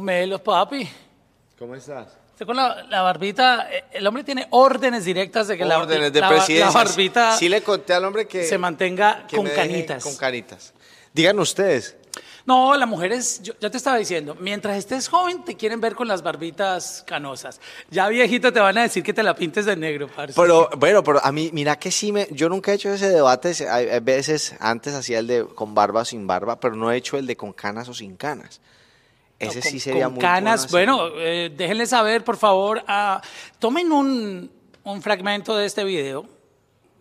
Melos, papi. ¿Cómo estás? Usted con la, la barbita, eh, el hombre tiene órdenes directas de que la- de la, barbita Sí le conté al hombre que se mantenga que con canitas. Con canitas. Digan ustedes. No, las mujeres, yo, ya te estaba diciendo, mientras estés joven te quieren ver con las barbitas canosas. Ya viejito te van a decir que te la pintes de negro, parce. Pero bueno, pero a mí, mira que sí me, yo nunca he hecho ese debate. hay veces antes hacía el de con barba o sin barba, pero no he hecho el de con canas o sin canas. No, Ese con- sí sería con muy canas. bueno. Bueno, eh, déjenle saber, por favor. ah, tomen un, un fragmento de este video.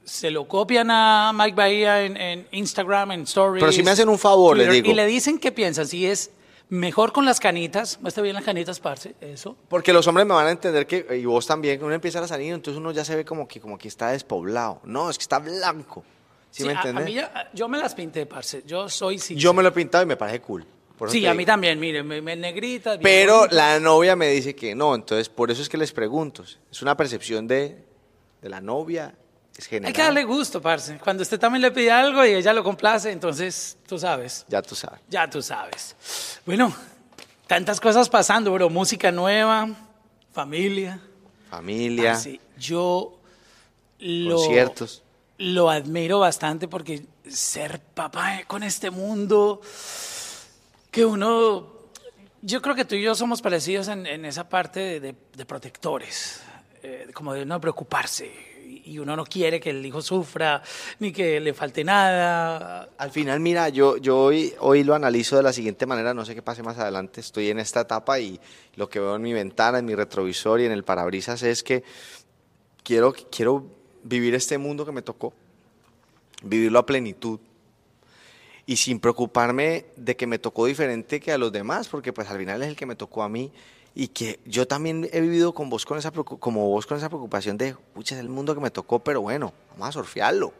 Se lo copian a Mike Bahía en, en Instagram, en Stories. Pero si me hacen un favor, le Twitter, digo. Y le dicen qué piensan. Si es mejor con las canitas. Muestra bien las canitas, parce. Eso. Porque los hombres me van a entender que, y vos también, que uno empieza a salir, entonces uno ya se ve como que, como que está despoblado. No, es que está blanco. ¿Sí, Sí, me a- a, entiendes? mí ya- yo me las pinté, parce. Yo soy sincero. Yo me lo he pintado y me parece cool. Por Sí, a mí también, mire, me, me negrita. Pero la novia me dice que no, entonces por eso es que les pregunto. Es una percepción de, de la novia, es general. Hay que darle gusto, parce. Cuando usted también le pide algo y ella lo complace, entonces tú sabes. Ya tú sabes. Ya tú sabes. Bueno, tantas cosas pasando, bro. Música nueva, familia. Familia, Parce, yo lo, conciertos. lo admiro bastante porque ser papá con este mundo que uno... Yo creo que tú y yo somos parecidos en, en esa parte de, de- de protectores, eh, como de no preocuparse. Y uno no quiere que el hijo sufra, ni que le falte nada. Al final, mira, yo, yo hoy, hoy lo analizo de la siguiente manera, no sé qué pase más adelante, estoy en esta etapa y lo que veo en mi ventana, en mi retrovisor y en el parabrisas es que quiero, quiero vivir este mundo que me tocó, vivirlo a plenitud y sin preocuparme de que me tocó diferente que a los demás, porque pues al final es el que me tocó a mí y que yo también he vivido con vos con esa como vos con esa preocupación de, pucha, es el mundo que me tocó, pero bueno, vamos a surfearlo.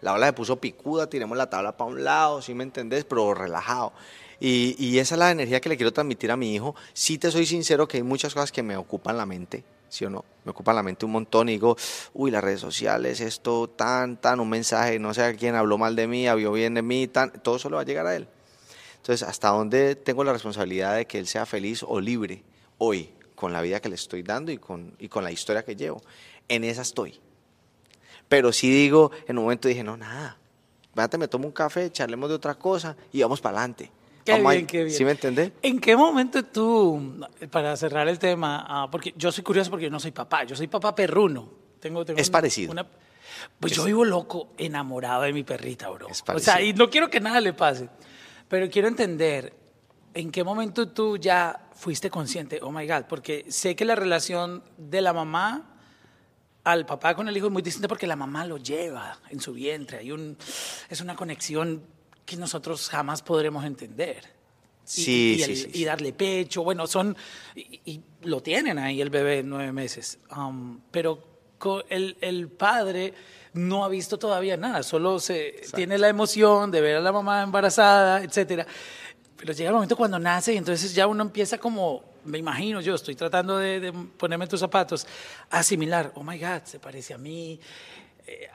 La ola se puso picuda, tiremos la tabla para un lado, ¿sí me entendés? Pero relajado. Y, y esa es la energía que le quiero transmitir a mi hijo. Sí te soy sincero que hay muchas cosas que me ocupan la mente, ¿sí o no? Me ocupan la mente un montón y digo, uy, las redes sociales, esto, tan, tan, un mensaje, no sé a quién habló mal de mí, habló bien de mí, tan, todo eso le va a llegar a él. Entonces, ¿hasta dónde tengo la responsabilidad de que él sea feliz o libre hoy con la vida que le estoy dando y con, y con la historia que llevo? En esa estoy. Pero sí digo, en un momento dije, no, nada. Me tomo un café, charlemos de otra cosa y vamos para adelante. Qué bien, ahí. qué bien. ¿Sí me entendés? ¿En qué momento tú, para cerrar el tema, ah, porque yo soy curioso porque yo no soy papá, yo soy papá perruno. Tengo, tengo Es parecido. una- pues yo vivo loco, enamorado de mi perrita, bro. Es o sea, parecido. y no quiero que nada le pase, pero quiero entender en qué momento tú ya fuiste consciente, oh my God, porque sé que la relación de la mamá al papá con el hijo es muy distinta porque la mamá lo lleva en su vientre. Hay un, es una conexión que nosotros jamás podremos entender. Y- Sí, y, sí, el- sí, y darle pecho, bueno, son, y, y lo tienen ahí el bebé nueve meses, Um, pero el, el padre no ha visto todavía nada, solo se tiene la emoción de ver a la mamá embarazada, etcétera. Pero llega el momento cuando nace y entonces ya uno empieza como, me imagino yo, estoy tratando de, de ponerme en tus zapatos, asimilar, oh my God, se parece a mí,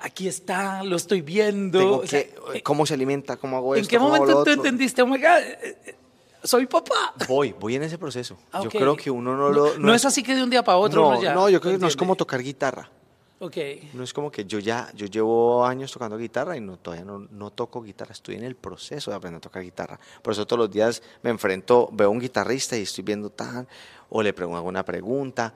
aquí está, lo estoy viendo. O sea, eh, ¿Cómo se alimenta? ¿Cómo hago ¿En esto? qué ¿Cómo hago lo momento tú entendiste, oh my God, eh, eh, soy papá? Voy, voy en ese proceso. Ah, Yo creo que uno no lo... No, es así que de un día para otro no, uno ya. no, yo creo que no es como tocar guitarra. Ok. No es como que yo ya, yo llevo años tocando guitarra y no, todavía no, no toco guitarra, estoy en el proceso de aprender a tocar guitarra. Por eso todos los días me enfrento, veo a un guitarrista y estoy viendo tan, o le pregunto alguna pregunta.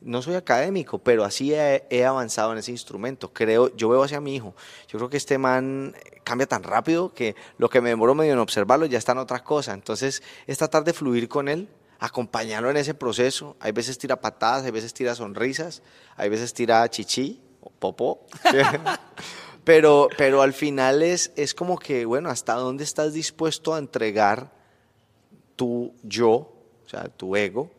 No soy académico, pero así he, avanzado en ese instrumento. Creo, yo veo hacia mi hijo. Yo creo que este man cambia tan rápido que lo que me demoro medio en observarlo ya está en otra cosa. Entonces, es tratar de fluir con él, acompañarlo en ese proceso. Hay veces tira patadas, hay veces tira sonrisas, hay veces tira chichi o popó. pero, pero al final es, es como que, bueno, ¿hasta dónde estás dispuesto a entregar tu yo, o sea, tu ego,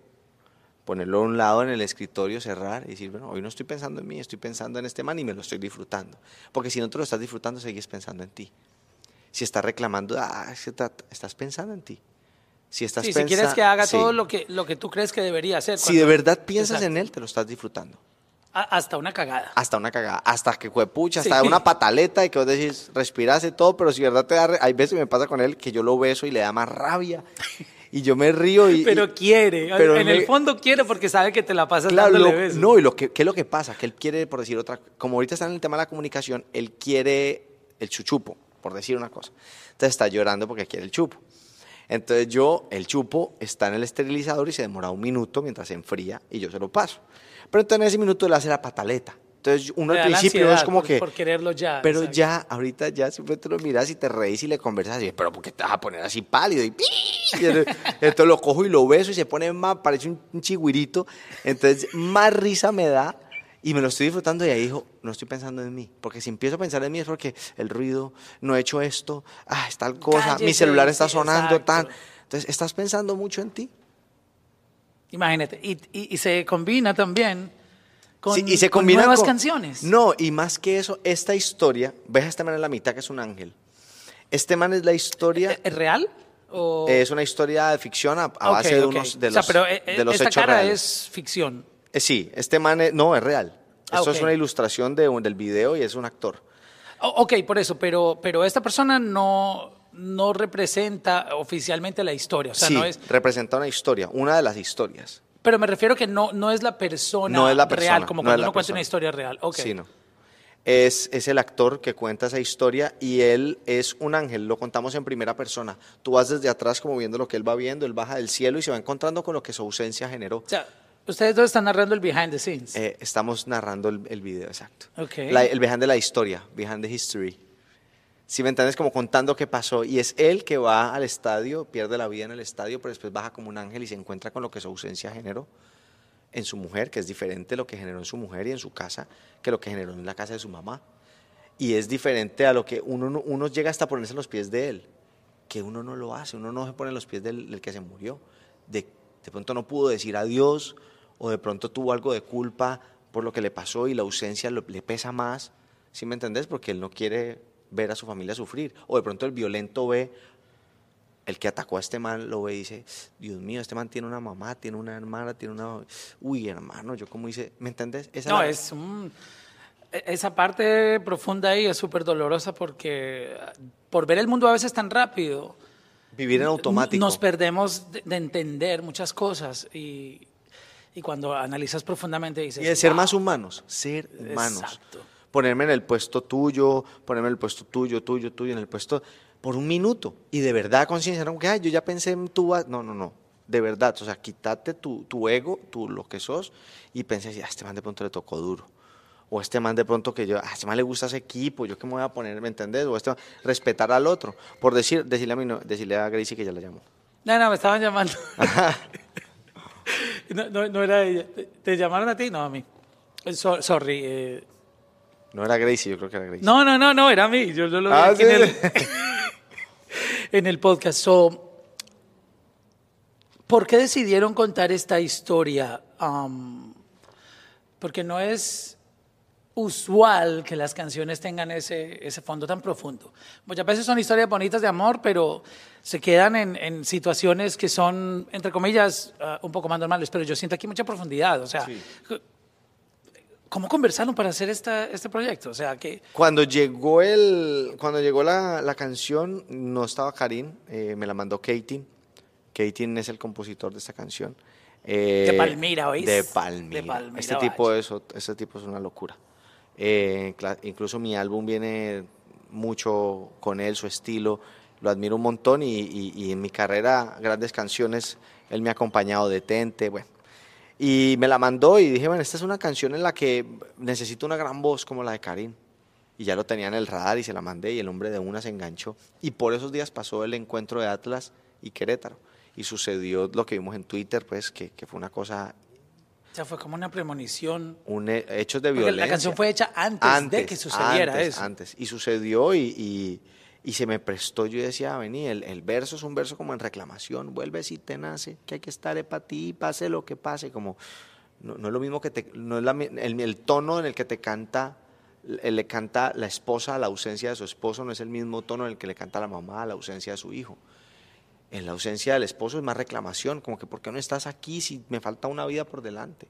ponerlo a un lado en el escritorio, cerrar y decir, bueno, hoy no estoy pensando en mí, estoy pensando en este man y me lo estoy disfrutando. Porque si no te lo estás disfrutando, sigues pensando en ti. Si estás reclamando, ah, que estás pensando en ti. Si estás Sí, si quieres que haga sí. todo lo que, lo que tú crees que debería hacer. Si de verdad piensas Exacto. en él, te lo estás disfrutando. A- hasta una cagada. Hasta una cagada, hasta que pucha, hasta Sí. una pataleta y que vos decís, respirase todo, pero si de verdad te da, hay veces me pasa con él que yo lo beso y le da más rabia. y yo me río y... Pero quiere, pero en me- el fondo quiere porque sabe que te la pasas Claro, dándole lo- besos. no, y lo que, ¿qué es lo que pasa? Que él quiere, por decir otra, como ahorita está en el tema de la comunicación, él quiere el chuchupo, por decir una cosa. Entonces está llorando porque quiere el chupo. Entonces yo, el chupo está en el esterilizador y se demora un minuto mientras se enfría y yo se lo paso. Pero entonces en ese minuto le hace la pataleta. Entonces uno al principio es ansiedad como por- que... por quererlo ya, Pero exacto. ya, ahorita ya siempre te lo miras y te reís y le conversas y pero ¿por qué te vas a poner así pálido? Y, y entonces lo cojo y lo beso y se pone más, parece un, un chigüirito. Entonces más risa me da y me lo estoy disfrutando y ahí dijo, no estoy pensando en mí. Porque si empiezo a pensar en mí es porque el ruido, no he hecho esto, ah, es tal cosa, mi Cállese, celular está sonando, exacto. tan. Entonces, ¿estás pensando mucho en ti? Imagínate. Y, y- y se combina también con, Sí, y se con nuevas con- canciones. No, y más que eso, esta historia, ves a este man en la mitad que es un ángel. Este man es la historia, ¿Es real? O... es una historia de ficción a, a Ok, base de unos de O sea, los, pero eh, de los esta hechos cara reales. es ficción. Eh, sí, este man es- no es real. Ah, Esto ok. es una ilustración de del video y es un actor. O- ok, por eso, pero, pero esta persona no, no representa oficialmente la historia. O sea, sí, no es. representa una historia, una de las historias. Pero me refiero que no, no es la persona, No es la persona, real, como no cuando uno cuenta una historia real. Ok. Sí, no. Es, es el actor que cuenta esa historia y él es un ángel, lo contamos en primera persona. Tú vas desde atrás como viendo lo que él va viendo, él baja del cielo y se va encontrando con lo que su ausencia generó. O sea, ustedes dos están narrando el behind the scenes. Eh, estamos narrando el, el video, exacto. Ok. La- el behind de la historia, behind the history. Si me entiendes, como contando qué pasó. Y es él que va al estadio, pierde la vida en el estadio, pero después baja como un ángel y se encuentra con lo que su ausencia generó en su mujer, que es diferente lo que generó en su mujer y en su casa que lo que generó en la casa de su mamá. Y es diferente a lo que uno, no- uno llega hasta ponerse en los pies de él, que uno no lo hace, uno no se pone en los pies del, que se murió. De, de pronto no pudo decir adiós o de pronto tuvo algo de culpa por lo que le pasó y la ausencia le pesa más, ¿sí me entendés? Porque él no quiere ver a su familia sufrir. O de pronto el violento ve, el que atacó a este man lo ve y dice, Dios mío, este man tiene una mamá, tiene una hermana, tiene una... Uy, hermano, yo como hice, ¿me entendés? Esa no, la- es un- e- esa parte profunda ahí es súper dolorosa porque por ver el mundo a veces tan rápido, Vivir en automático. nos perdemos de, de entender muchas cosas y, y cuando analizas profundamente dices... Y de ser "Wow". más humanos, ser humanos. Exacto. Ponerme en el puesto tuyo, ponerme en el puesto tuyo, tuyo, tuyo, en el puesto por un minuto. Y de verdad conciencia, no que "Ay, yo ya pensé en tú. vas-". No, no, no. De verdad, o sea, quítate tu, tu ego, tu, lo que sos, y pensé, "Ah, este man de pronto le tocó duro. O este man de pronto que yo, a este man le gusta ese equipo, yo qué me voy a poner, ¿me entendés? O este man- respetar al otro. Por decir, decirle a mí, no, decirle a Gracie que ya la llamó. No, no, me estaban llamando. no, no, no era ella. ¿Te, llamaron a ti? No, a mí. Eh, so- sorry. eh, No era Gracie, yo creo que era Gracie. No, no, no, no, era a mí. Yo, yo lo vi Ah, en, sí. el, en el podcast. So, ¿Por qué decidieron contar esta historia? Um, porque no es usual que las canciones tengan ese, ese fondo tan profundo. Muchas veces son historias bonitas de amor, pero se quedan en, en situaciones que son, entre comillas, ah, un poco más normales. Pero yo siento aquí mucha profundidad. O sea, Sí. ¿Cómo conversaron para hacer esta, este proyecto? O sea, que... Cuando llegó el, cuando llegó la, la canción, no estaba Karim, eh, me la mandó Katie. Katie es el compositor de esta canción. Eh, De Palmira, ¿oís? De Palmira. De Palmira, este tipo vaya. es, ot- este tipo es una locura. Eh, incluso mi álbum viene mucho con él, su estilo. Lo admiro un montón y, y- y en mi carrera, grandes canciones, él me ha acompañado, Detente, bueno. Y me la mandó y dije, bueno, esta es una canción en la que necesito una gran voz como la de Karim. Y ya lo tenía en el radar y se la mandé y el hombre de una se enganchó. Y por esos días pasó el encuentro de Atlas y Querétaro. Y sucedió lo que vimos en Twitter, pues, que, que fue una cosa, O sea, fue como una premonición. un he- hechos de Porque violencia. la canción fue hecha antes, de que sucediera antes, eso. Antes. Y sucedió y, y- y se me prestó. Yo decía, vení, el, verso es un verso como en reclamación. Vuelve si te nace, que hay que estar para ti, pase lo que pase. Como, no, es lo mismo que te. No es el, tono en el que te canta. eh, Le canta la esposa a la ausencia de su esposo, no es el mismo tono en el que le canta la mamá a la ausencia de su hijo. En la ausencia del esposo es más reclamación, como que ¿por qué no estás aquí si me falta una vida por delante?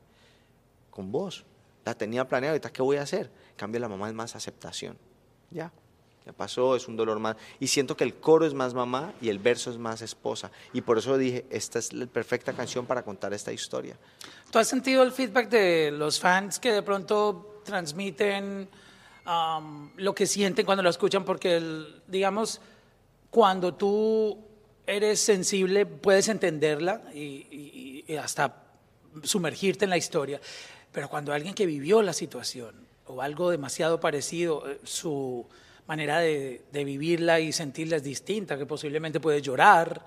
Con vos. La tenía planeada, ahorita ¿qué voy a hacer? En cambio la mamá es más aceptación. Ya. Me pasó, es un dolor más. Y siento que el coro es más mamá y el verso es más esposa. Y por eso dije, esta es la perfecta canción para contar esta historia. ¿Tú has sentido el feedback de los fans que de pronto transmiten um, lo que sienten cuando lo escuchan? Porque, digamos, cuando tú eres sensible, puedes entenderla y, y hasta sumergirte en la historia. Pero cuando alguien que vivió la situación o algo demasiado parecido, eh, su manera de, vivirla y sentirla es distinta, que posiblemente puede llorar.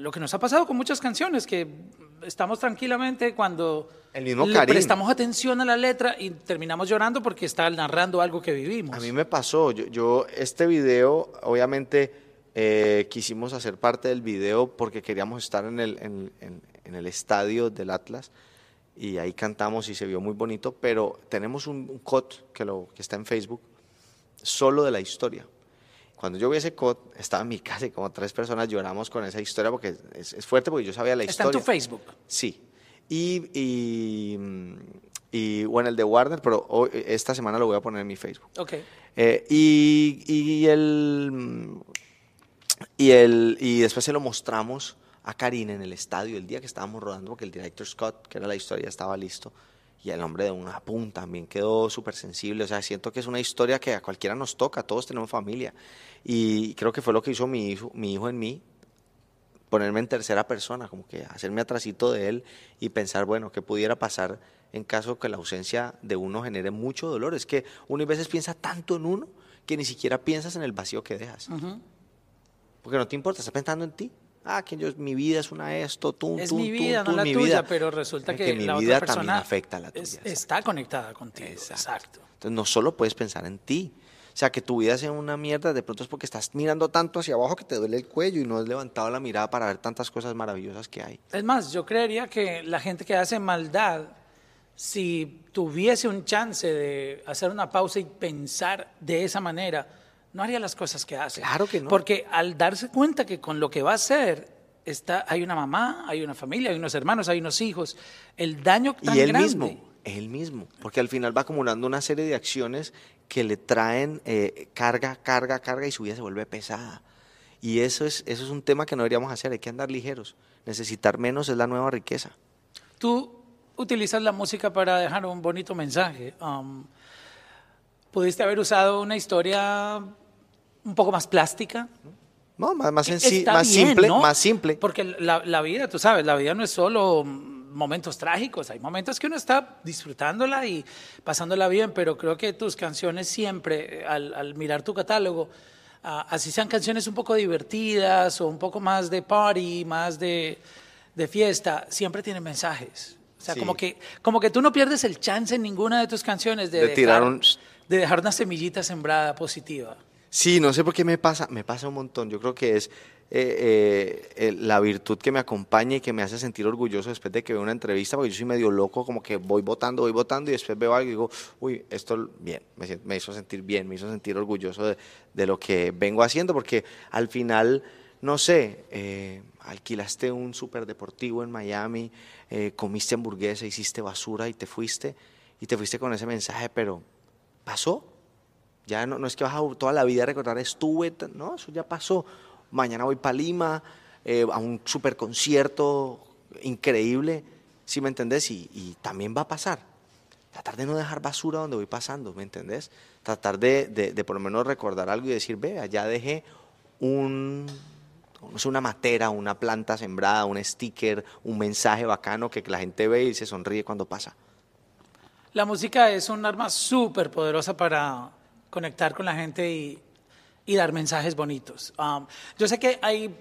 Lo que nos ha pasado con muchas canciones, que estamos tranquilamente cuando El mismo le prestamos atención a la letra y terminamos llorando porque está narrando algo que vivimos. A mí me pasó, yo, este video, obviamente eh, quisimos hacer parte del video porque queríamos estar en el, en, el estadio del Atlas y ahí cantamos y se vio muy bonito, pero tenemos un, un cut que, lo, que está en Facebook solo de la historia. Cuando yo vi ese code, estaba en mi casa y como tres personas lloramos con esa historia porque es, fuerte porque yo sabía la historia. ¿Está en tu Facebook? Sí. Y, y, y, bueno, el de Warner, pero esta semana lo voy a poner en mi Facebook. Ok. Eh, y, y, el, y, el, y después se lo mostramos a Karina en el estadio el día que estábamos rodando porque el director Scott, que era la historia, estaba listo y el hombre de una punta también quedó súper sensible. O sea, siento que es una historia que a cualquiera nos toca, todos tenemos familia. Y creo que fue lo que hizo mi hijo, mi hijo en mí, ponerme en tercera persona, como que hacerme atrasito de él y pensar, bueno, qué pudiera pasar en caso que la ausencia de uno genere mucho dolor. Es que uno a veces piensa tanto en uno que ni siquiera piensas en el vacío que dejas. Porque no te importa, estás pensando en ti ah, que yo, mi vida es una esto, tú, es tú, mi vida, tú, no la mi tuya, vida. pero resulta que, mi la vida otra persona también afecta a la tuya. está conectada contigo. Exacto. Entonces no solo puedes pensar en ti. O sea, que tu vida sea una mierda, de pronto es porque estás mirando tanto hacia abajo que te duele el cuello y no has levantado la mirada para ver tantas cosas maravillosas que hay. Es más, yo creería que la gente que hace maldad, si tuviese un chance de hacer una pausa y pensar de esa manera, no haría las cosas que hace. Claro que no. Porque al darse cuenta que con lo que va a hacer está, hay una mamá, hay una familia, hay unos hermanos, hay unos hijos. El daño tan y él grande. mismo, él mismo, porque al final va acumulando una serie de acciones que le traen eh, carga, carga, carga y su vida se vuelve pesada. Y eso es, eso es un tema que no deberíamos hacer, hay que andar ligeros. Necesitar menos es la nueva riqueza. Tú utilizas la música para dejar un bonito mensaje. Um, ¿Pudiste haber usado una historia un poco más plástica? No, más, más, más simple, más simple. Porque la, la, vida, tú sabes, la vida no es solo momentos trágicos, hay momentos que uno está disfrutándola y pasándola bien, pero creo que tus canciones siempre, al, al mirar tu catálogo, uh, así sean canciones un poco divertidas o un poco más de party, más de, de fiesta, siempre tienen mensajes. O sea, sí. como, que, como que tú no pierdes el chance en ninguna de tus canciones de, de dejar, tirar un... de dejar una semillita sembrada positiva. Sí, no sé por qué me pasa, me pasa un montón. Yo creo que es eh, eh, la virtud que me acompaña y que me hace sentir orgulloso después de que veo una entrevista, porque yo soy medio loco, como que voy votando, voy votando y después veo algo y digo, uy, esto bien, me, hizo sentir bien, me hizo sentir orgulloso de, lo que vengo haciendo, porque al final, no sé, eh, alquilaste un superdeportivo en Miami, eh, comiste hamburguesa, hiciste basura y te fuiste, y te fuiste con ese mensaje, pero pasó ya no, no, es que vas a toda la vida a recordar, estuve, no, eso ya pasó. Mañana voy para Lima, eh, a un super concierto increíble, ¿sí me entendés? Y, también va a pasar. Tratar de no dejar basura donde voy pasando, ¿me entendés? Tratar de, de, por lo menos recordar algo y decir, vea, ya dejé un, no sé, una matera, una planta sembrada, un sticker, un mensaje bacano que la gente ve y se sonríe cuando pasa. La música es un arma súper poderosa para conectar con la gente y, y dar mensajes bonitos. Um, yo sé que hay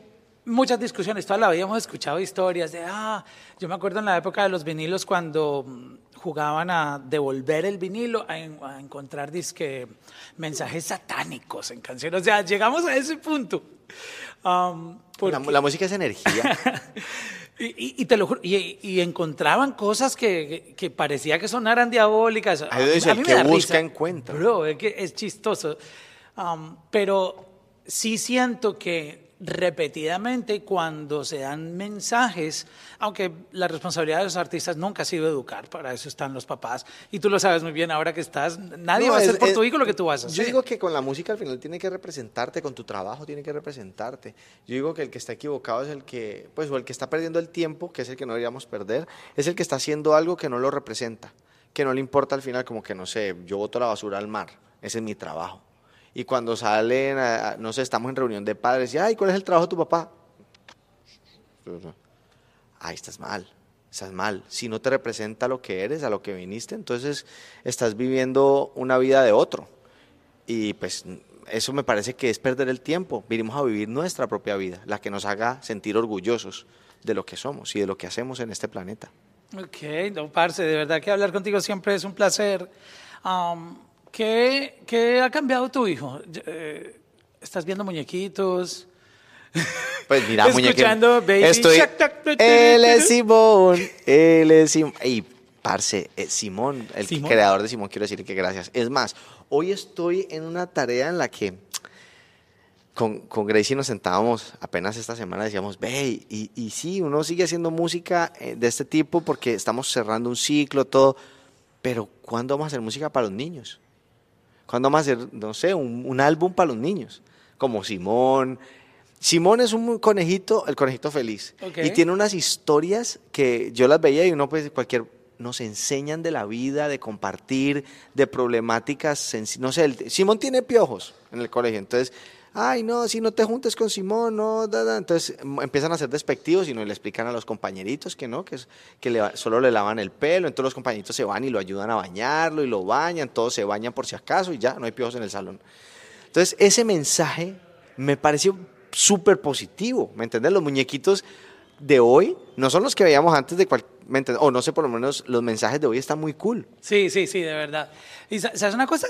muchas discusiones, toda la vida hemos escuchado historias de, ah, yo me acuerdo en la época de los vinilos cuando jugaban a devolver el vinilo, a, a encontrar disque, mensajes satánicos en canciones. O sea, llegamos a ese punto. Um, porque... la, la, música es energía. y, y, y, te lo juro, y, y encontraban cosas que, que, parecía que sonaran diabólicas. Ahí dice, a mí me que busca encuentra. Bro, es, que es chistoso. Um, pero sí siento que repetidamente cuando se dan mensajes, aunque la responsabilidad de los artistas nunca ha sido educar, para eso están los papás, y tú lo sabes muy bien ahora que estás, nadie No, va a hacer es- por es- tu hijo lo que tú vas a hacer. Yo digo que con la música al final tiene que representarte, con tu trabajo tiene que representarte. Yo digo que el que está equivocado es el que, pues, o el que está perdiendo el tiempo, que es el que no deberíamos perder, es el que está haciendo algo que no lo representa, que no le importa al final, como que no sé, yo boto la basura al mar, ese es mi trabajo. Y cuando salen, a- no sé, estamos en reunión de padres y, ay, ¿cuál es el trabajo de tu papá? Ay, estás mal, estás mal. Si no te representa lo que eres, a lo que viniste, entonces estás viviendo una vida de otro. Y pues eso me parece que es perder el tiempo. Vinimos a vivir nuestra propia vida, la que nos haga sentir orgullosos de lo que somos y de lo que hacemos en este planeta. Ok, no, parce, de verdad que hablar contigo siempre es un placer. ¿Qué, qué ha cambiado tu hijo? Eh, ¿Estás viendo muñequitos? Pues mira, Escuchando Baby estoy, él es Simón, él es Simón. Y parce, eh, Simón, el Simón. creador de Simón, quiero decir que gracias. Es más, hoy estoy en una tarea en la que con, con Gracie nos sentábamos apenas esta semana, decíamos, ve, y, y sí, uno sigue haciendo música eh, de este tipo porque estamos cerrando un ciclo, todo, pero ¿cuándo vamos a hacer música para los niños? ¿Cuándo vamos a hacer, no sé, un, un álbum para los niños? Como Simón. Simón es un conejito, el conejito feliz. Y tiene unas historias que yo las veía y uno pues cualquier nos enseñan de la vida, de compartir, de problemáticas, no sé, Simón tiene piojos en el colegio, entonces, ay no, si no te juntes con Simón, no, da, da". entonces mm, empiezan a ser despectivos y no le explican a los compañeritos que no, que, que le solo le lavan el pelo, entonces los compañeritos se van y lo ayudan a bañarlo y lo bañan, todos se bañan por si acaso y ya, no hay piojos en el salón. Entonces, ese mensaje me pareció súper positivo, ¿me entiendes? Los muñequitos de hoy no son los que veíamos antes de cual, ¿me entiendes? O no sé, por lo menos los mensajes de hoy están muy cool. Sí, sí, sí, de verdad. ¿Y sa- sabes una cosa?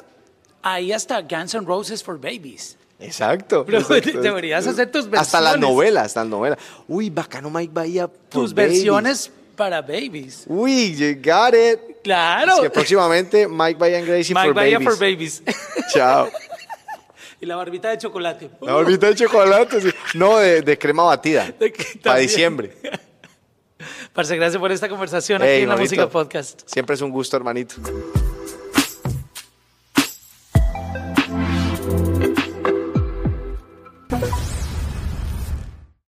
Ahí hasta Guns N' Roses for Babies. Exacto. Exacto. deberías hacer tus Hasta las versiones. novelas, hasta las novelas. Uy, bacano Mike Bahía. Tus babies. versiones para babies. Uy, you got it. Claro. Que próximamente Mike Bahía and Gracie Mike for Bahía babies. for babies. Chao. y la barbita de chocolate. La barbita de chocolate, sí. No, de, de crema batida. De que Para diciembre. Parce, gracias por esta conversación aquí en la. Música Podcast. Siempre es un gusto, hermanito.